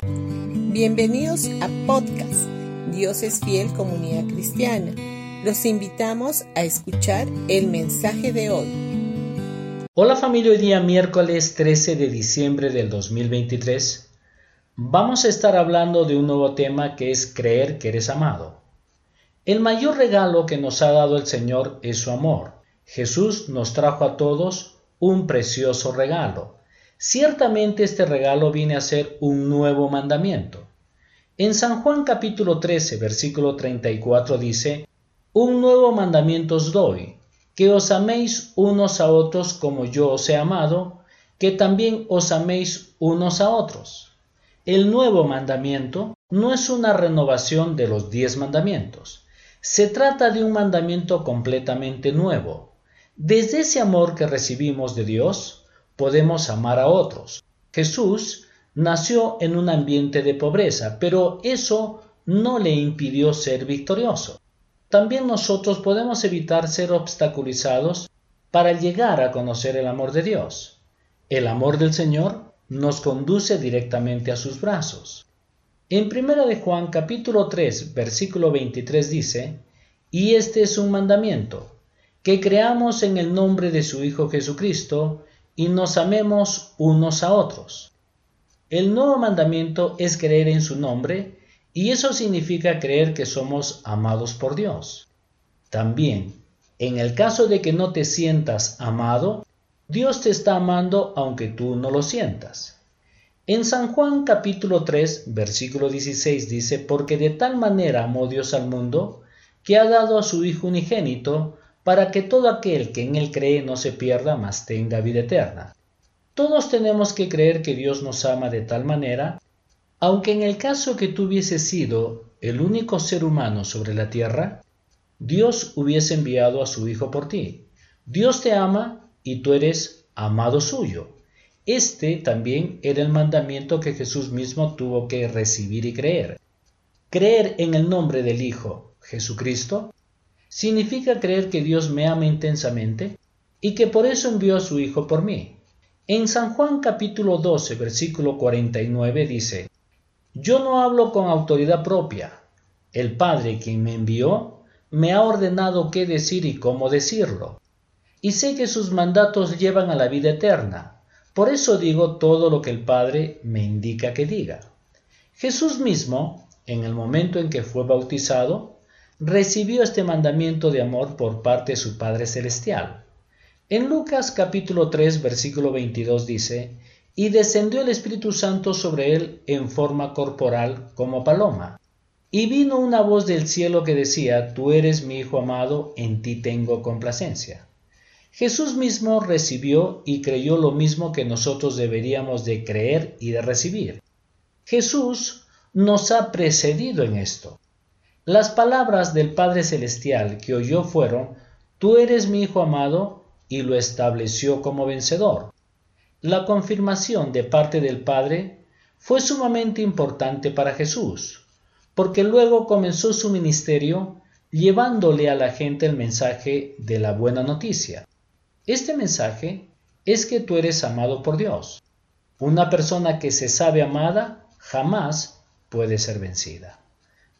Bienvenidos a podcast Dios es fiel comunidad cristiana. Los invitamos a escuchar el mensaje de hoy. Hola familia, hoy día miércoles 13 de diciembre del 2023 vamos a estar hablando de un nuevo tema que es creer que eres amado. El mayor regalo que nos ha dado el Señor es su amor. Jesús nos trajo a todos un precioso regalo. Ciertamente este regalo viene a ser un nuevo mandamiento. En San Juan capítulo 13, versículo 34 dice, Un nuevo mandamiento os doy, que os améis unos a otros como yo os he amado, que también os améis unos a otros. El nuevo mandamiento no es una renovación de los diez mandamientos. Se trata de un mandamiento completamente nuevo. Desde ese amor que recibimos de Dios, podemos amar a otros. Jesús nació en un ambiente de pobreza, pero eso no le impidió ser victorioso. También nosotros podemos evitar ser obstaculizados para llegar a conocer el amor de Dios. El amor del Señor nos conduce directamente a sus brazos. En 1 de Juan capítulo 3 versículo 23 dice, y este es un mandamiento, que creamos en el nombre de su Hijo Jesucristo y nos amemos unos a otros. El nuevo mandamiento es creer en su nombre y eso significa creer que somos amados por Dios. También, en el caso de que no te sientas amado, Dios te está amando aunque tú no lo sientas. En San Juan capítulo 3, versículo 16 dice, porque de tal manera amó Dios al mundo, que ha dado a su Hijo unigénito, para que todo aquel que en él cree no se pierda, mas tenga vida eterna. Todos tenemos que creer que Dios nos ama de tal manera, aunque en el caso que tú hubieses sido el único ser humano sobre la tierra, Dios hubiese enviado a su Hijo por ti. Dios te ama y tú eres amado suyo. Este también era el mandamiento que Jesús mismo tuvo que recibir y creer. Creer en el nombre del Hijo, Jesucristo, significa creer que Dios me ama intensamente y que por eso envió a su Hijo por mí. En San Juan capítulo 12, versículo 49 dice, Yo no hablo con autoridad propia. El Padre quien me envió me ha ordenado qué decir y cómo decirlo. Y sé que sus mandatos llevan a la vida eterna. Por eso digo todo lo que el Padre me indica que diga. Jesús mismo, en el momento en que fue bautizado, recibió este mandamiento de amor por parte de su Padre Celestial. En Lucas capítulo 3 versículo 22 dice, y descendió el Espíritu Santo sobre él en forma corporal como paloma. Y vino una voz del cielo que decía, Tú eres mi Hijo amado, en ti tengo complacencia. Jesús mismo recibió y creyó lo mismo que nosotros deberíamos de creer y de recibir. Jesús nos ha precedido en esto. Las palabras del Padre Celestial que oyó fueron, Tú eres mi Hijo amado, y lo estableció como vencedor. La confirmación de parte del Padre fue sumamente importante para Jesús, porque luego comenzó su ministerio llevándole a la gente el mensaje de la buena noticia. Este mensaje es que tú eres amado por Dios. Una persona que se sabe amada jamás puede ser vencida.